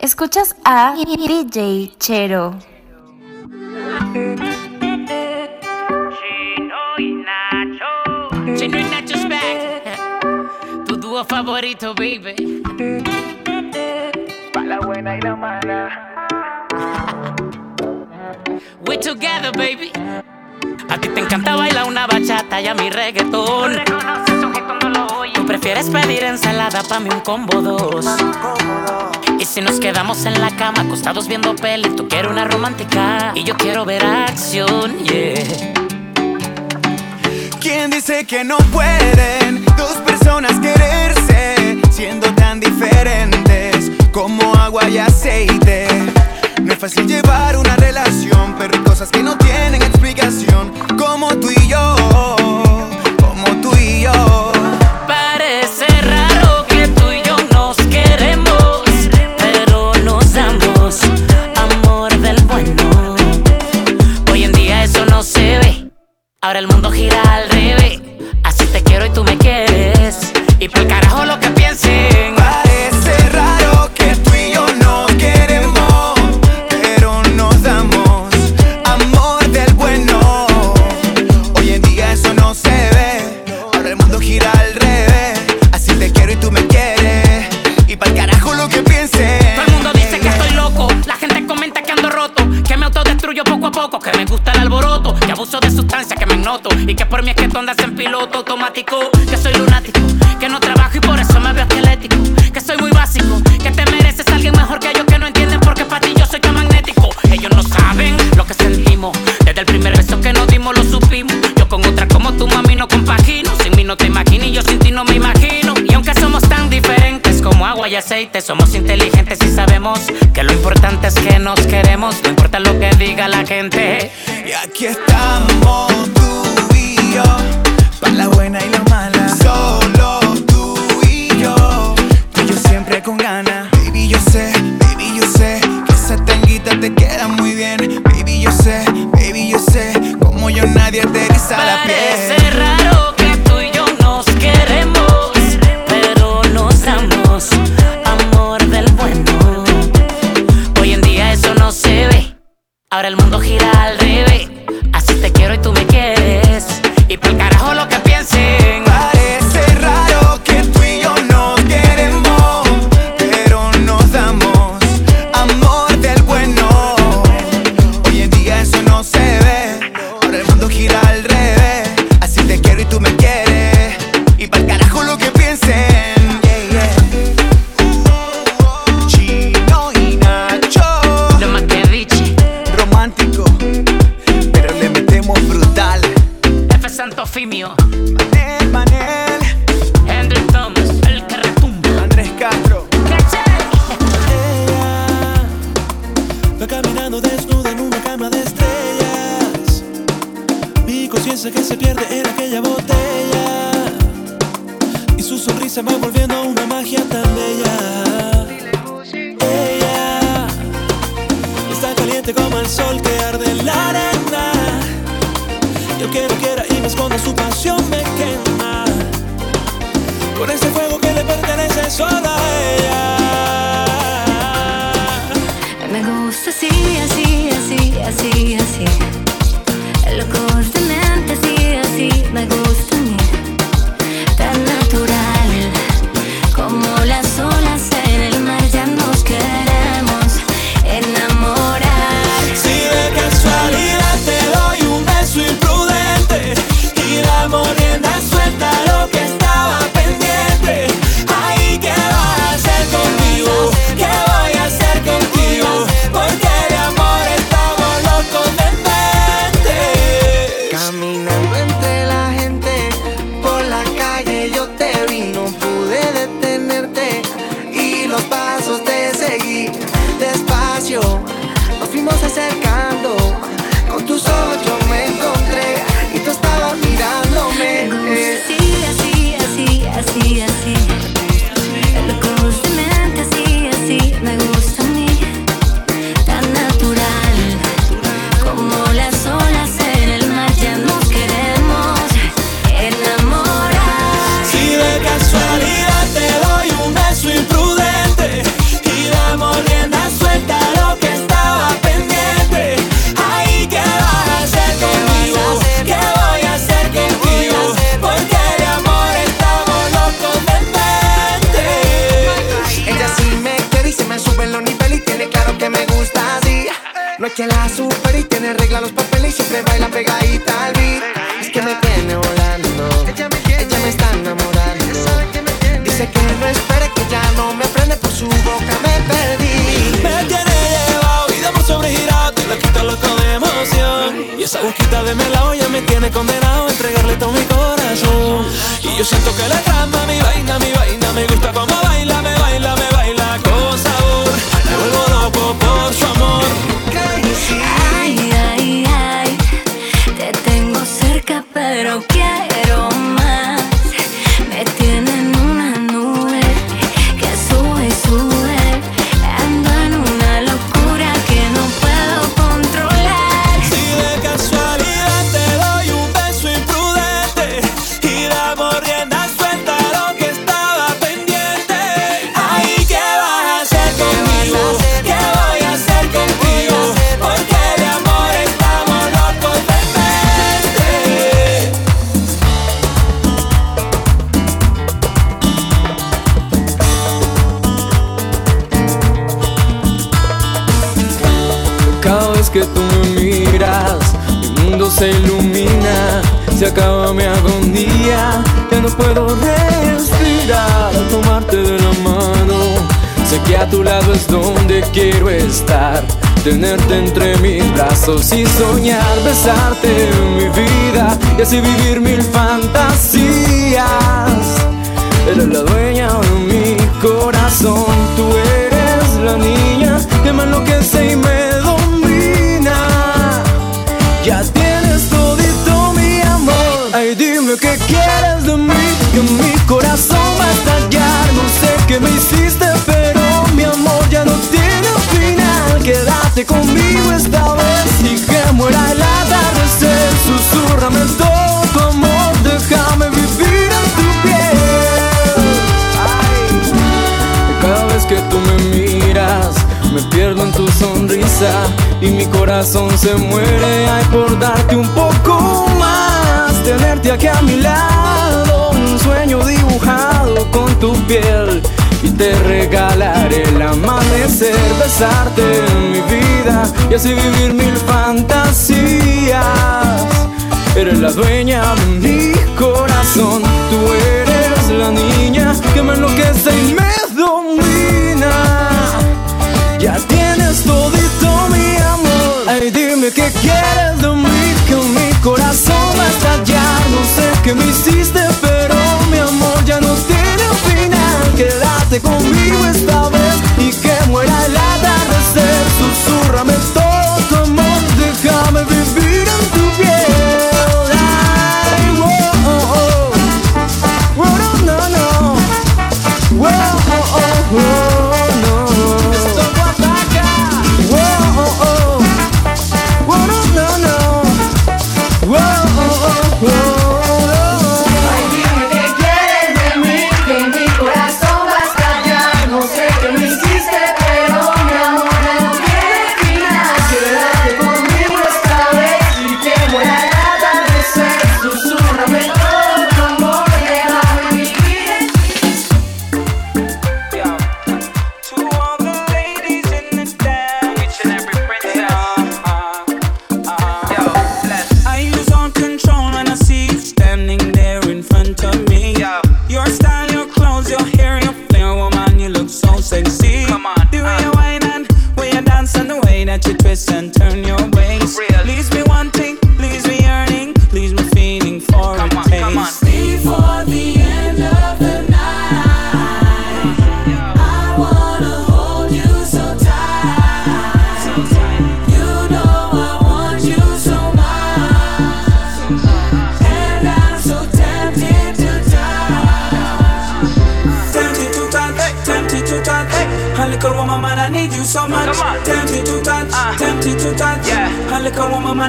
Escuchas a DJ Chero. Chino y Nacho. Chino y Nacho's back. Tu dúo favorito, baby. Para la buena y la mala. We're together, baby. A ti te encanta bailar una bachata y a mi reggaetón. Tú prefieres pedir ensalada pa' mí un combo dos. Y si nos quedamos en la cama, acostados viendo peli, tú quieres una romántica y yo quiero ver acción, yeah. ¿Quién dice que no pueden dos personas quererse siendo tan diferentes como agua y aceite? No es fácil llevar una relación, pero hay cosas que no tienen explicación. Como tú y yo, como tú y yo. Somos inteligentes y sabemos que lo importante es que nos queremos. No importa lo que diga la gente. Y aquí estamos tú y yo, para la buena y la mala. Ya me tiene condenado a entregarle todo mi corazón. Y yo siento que la trama, mi vaina, mi vaina, me gusta como baila, me baila, me baila con sabor. Me vuelvo loco por su amor. Ay, ay, ay, te tengo cerca pero quiero que tú me miras, mi mundo se ilumina, se acaba mi agonía, ya no puedo respirar tomarte de la mano. Sé que a tu lado es donde quiero estar, tenerte entre mis brazos y soñar, besarte en mi vida y así vivir mil fantasías. Eres la dueña de mi corazón, tú eres la niña que me enloquece me hiciste, pero mi amor ya no tiene final. Quédate conmigo esta vez y que muera el atardecer. Susurrame todo tu amor, déjame vivir en tu piel. Ay. Cada vez que tú me miras, me pierdo en tu sonrisa y mi corazón se muere. Ay, por darte un poco más, tenerte aquí a mi lado, un sueño dibujado con tu piel. Y te regalaré el amanecer, besarte en mi vida y así vivir mil fantasías. Eres la dueña de mi corazón, tú eres la niña que me enloquece y me domina. Ya tienes todito mi amor. Ay, dime qué quieres de mí, que mi corazón va a estallar. No sé qué me hiciste, Quédate conmigo esta vez y que muera el atardecer. Susurrame todo tu amor, déjame vivir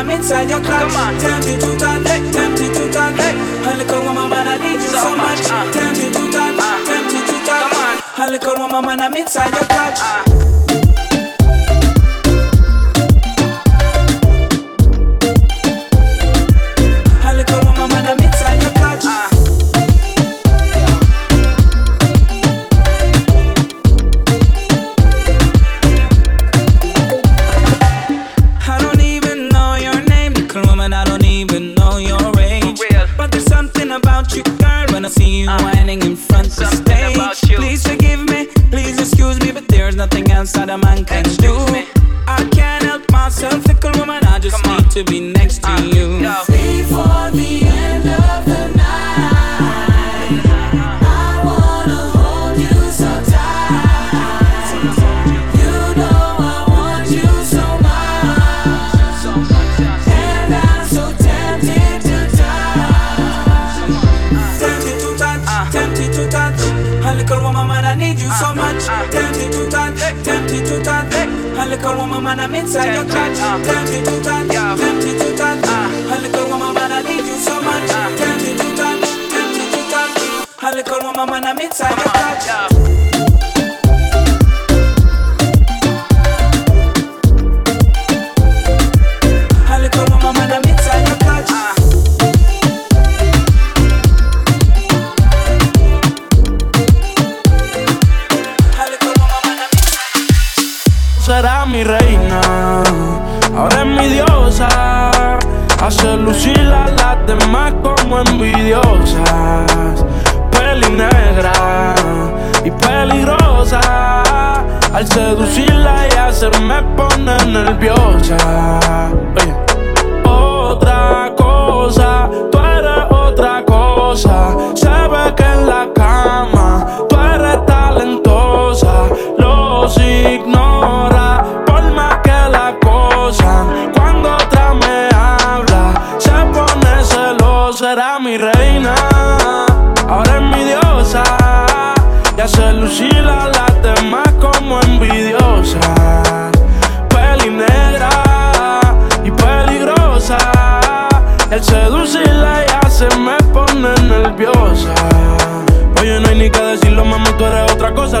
I'm inside your clutch. Tempted to touch, tempted to touch. A little woman, man, I need you so much. Tempted to touch, tempted to touch. A little woman, man, I'm inside your ahora es mi diosa. Y hace lucir a las como envidiosas. Peli negra y peligrosa. El seducirla ya se me pone nerviosa. Oye, no hay ni que decirlo, mami, tú eres otra cosa.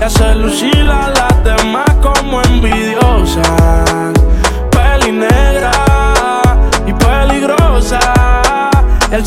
Y hace lucir a las demás como envidiosas. Peli negra y peligrosa. Y al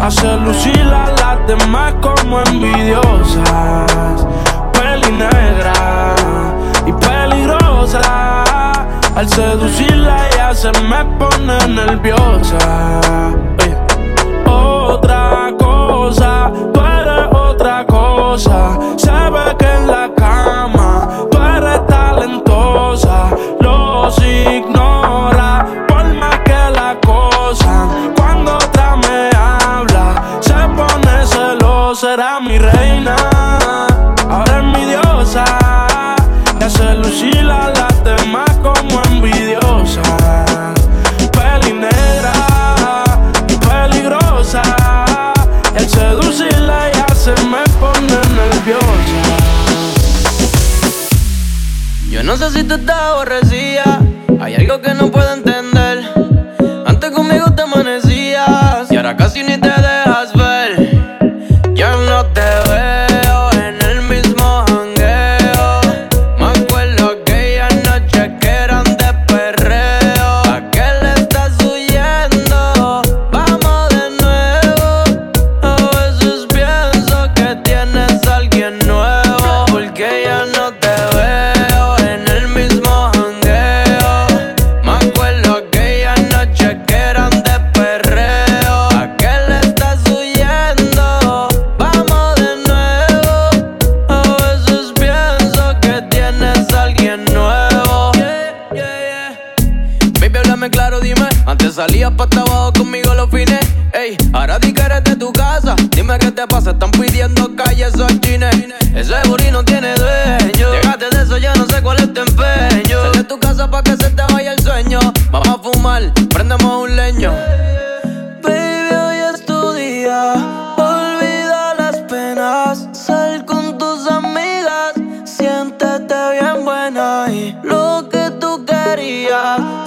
Hace lucir a las demás como envidiosas. Peli negra y peligrosa. Al seducirla ya se me pone nerviosa. Otra cosa, tú eres yeah.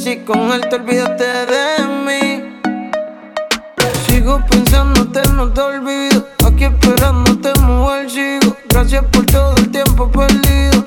si con él te olvidaste de mí. Sigo pensándote, no te olvido. Aquí esperándote mover, sigo. Gracias por todo el tiempo perdido.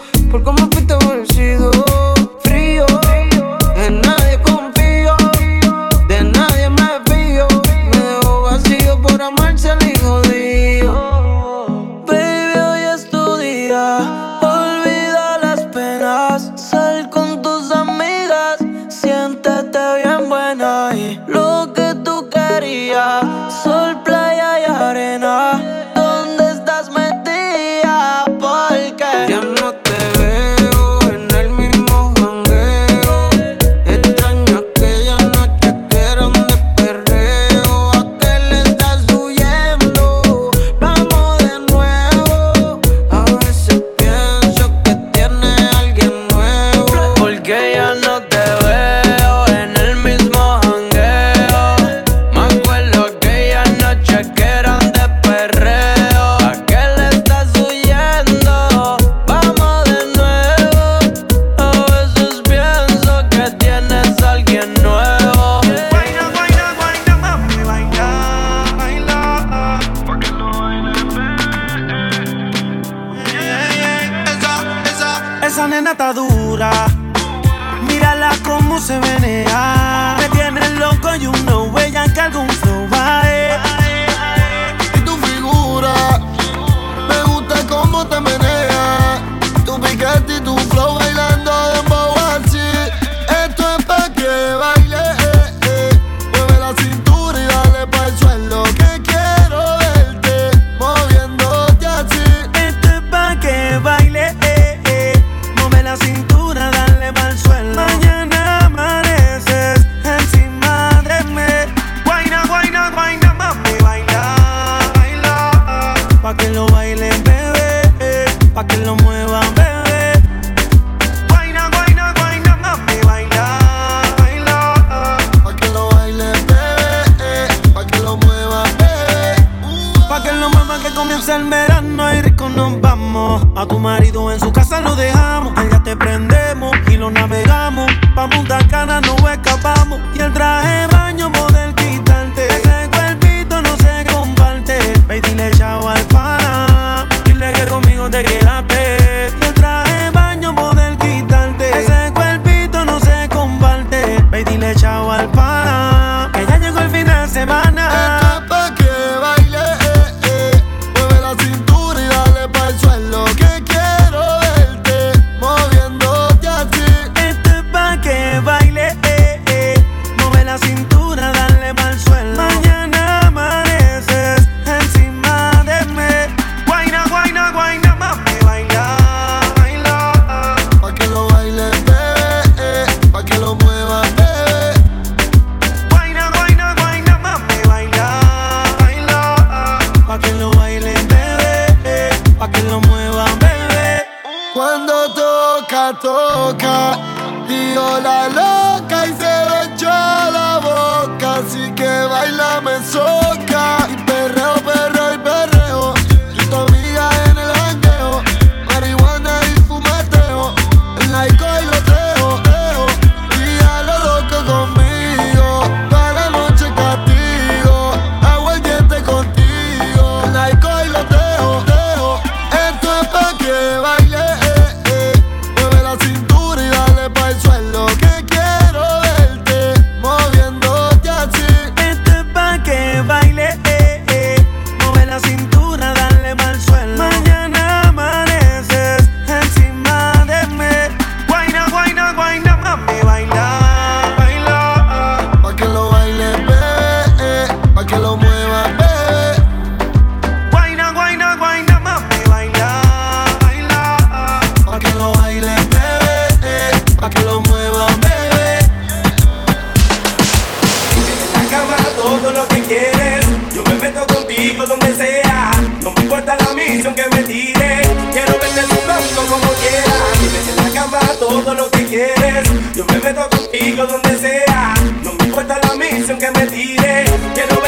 hizo que me tire. Quiero verte jugando como quieras. Dime en la cama todo lo que quieres. Yo me meto contigo donde sea. No me importa la misión que me tire. Quiero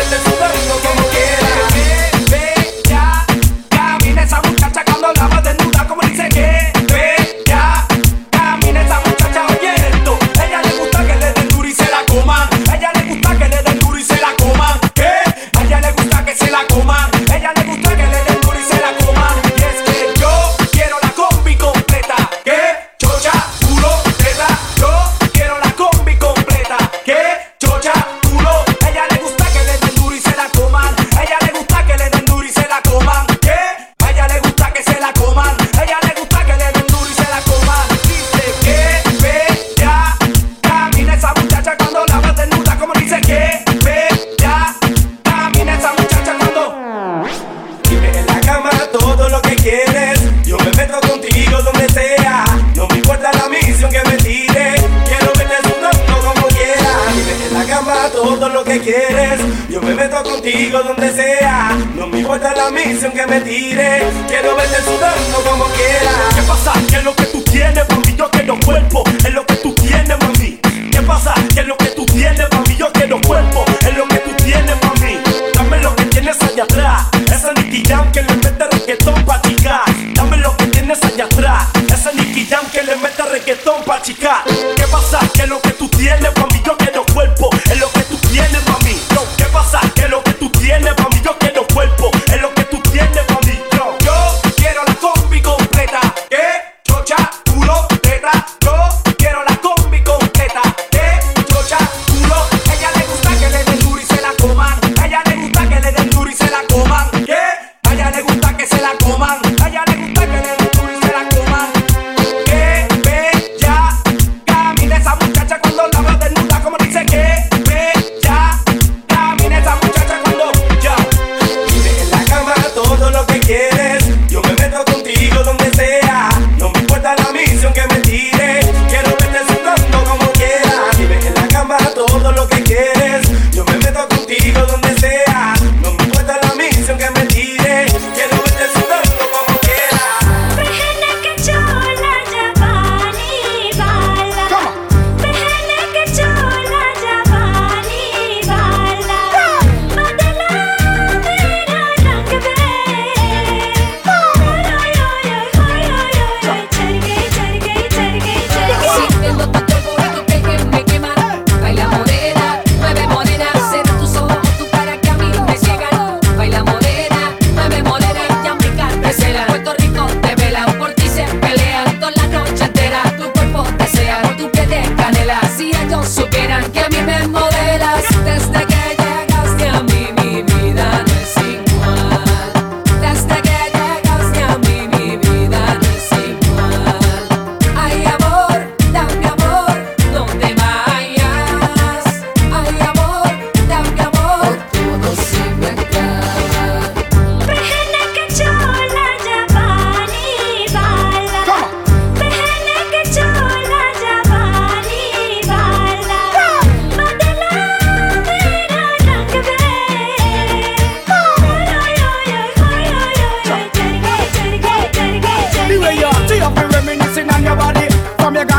contigo donde sea. No me importa la misión que me tire. Quiero verte sudando como quiera. ¿Qué pasa? ¿Qué es lo que tú tienes, mami? Yo quiero cuerpo. Es lo que tú tienes, mami. ¿Qué pasa? ¿Qué es lo que tú tienes, mami? Yo quiero cuerpo. Es lo que tú tienes, mami. Dame lo que tienes allá atrás. Esa Nicky Jam que le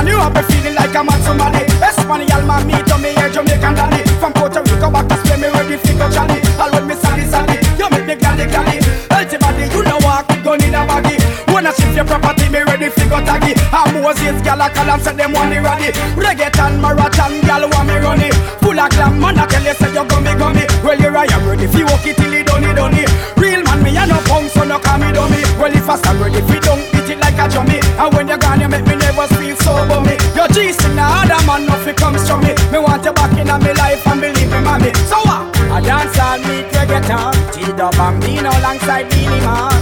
you up, I'm feeling like I'm at somebody. Espanol, man, me, to me, yeah, Jamaican daddy. From Puerto Rico back to Spain, me ready, fickle Johnny. All with me, sunny, sunny, You make me gladly, gladly. body, you know I could go in a baggy. Wanna shift your property, me ready, fickle taggy. I'm Moses, gal, a call and say them want me ready. Reggaeton, marathon, gal, want me runny. Full of glam, man, I tell you, say you gummy, gummy. Well, here I am ready, if you walk it till you done it, done it. Real man, me, I no punk, so no call me dummy. Well, if I stand ready, fit Me want you back in my life and believe me, mommy. So what? Uh, I dance and meet reggaeton. G-Dub Bambino alongside Beanie Man.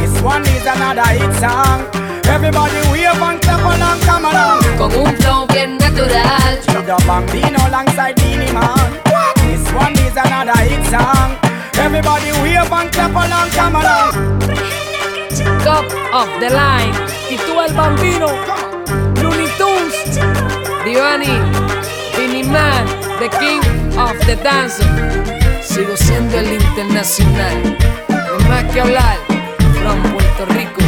This one is another hit song. Everybody wave and clap along, come along. Con un flow bien natural. G-Dub Bambino alongside Beanie Man. This one is another hit song. Everybody wave and clap along, come along. Top of the line. Titúa el Bambino. Looney Tunes. Diani. Vinny Man, the king of the dance. Sigo siendo el internacional. No más que hablar, from Puerto Rico.